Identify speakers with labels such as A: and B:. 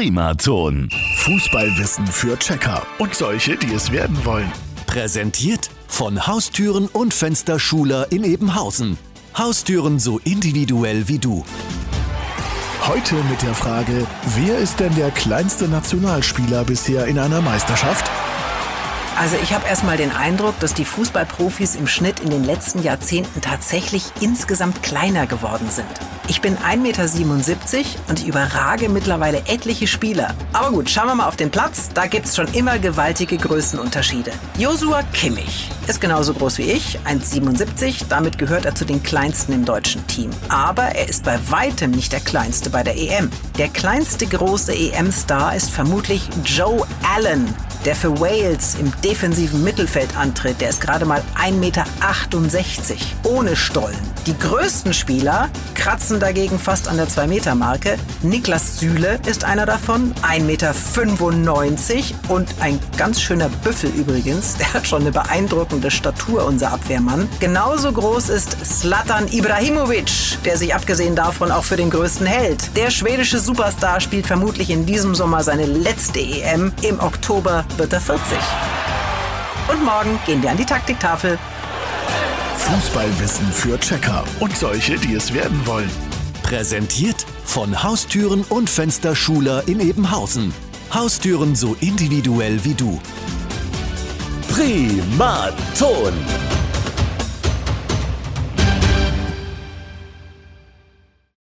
A: Primaton.
B: Fußballwissen für Checker und solche, die es werden wollen.
A: Präsentiert von Haustüren und Fensterschuler in Ebenhausen. Haustüren so individuell wie du.
B: Heute mit der Frage, wer ist denn der kleinste Nationalspieler bisher in einer Meisterschaft?
C: Also ich habe erstmal den Eindruck, dass die Fußballprofis im Schnitt in den letzten Jahrzehnten tatsächlich insgesamt kleiner geworden sind. Ich bin 1,77 Meter und ich überrage mittlerweile etliche Spieler. Aber gut, schauen wir mal auf den Platz. Da gibt es schon immer gewaltige Größenunterschiede. Josua Kimmich ist genauso groß wie ich, 1,77. Damit gehört er zu den kleinsten im deutschen Team. Aber er ist bei weitem nicht der kleinste bei der EM. Der kleinste große EM-Star ist vermutlich Joe Allen der für Wales im defensiven Mittelfeld antritt, der ist gerade mal 1,68 Meter, ohne Stollen. Die größten Spieler kratzen dagegen fast an der 2-Meter-Marke. Niklas Süle ist einer davon, 1,95 Meter und ein ganz schöner Büffel übrigens. Der hat schon eine beeindruckende Statur, unser Abwehrmann. Genauso groß ist Slatan Ibrahimovic, der sich abgesehen davon auch für den größten hält. Der schwedische Superstar spielt vermutlich in diesem Sommer seine letzte EM. Im Oktober wird er 40. Und morgen gehen wir an die Taktiktafel.
B: Fußballwissen für Checker und solche, die es werden wollen.
A: Präsentiert von Haustüren und Fensterschuler in Ebenhausen. Haustüren so individuell wie du. Primaton.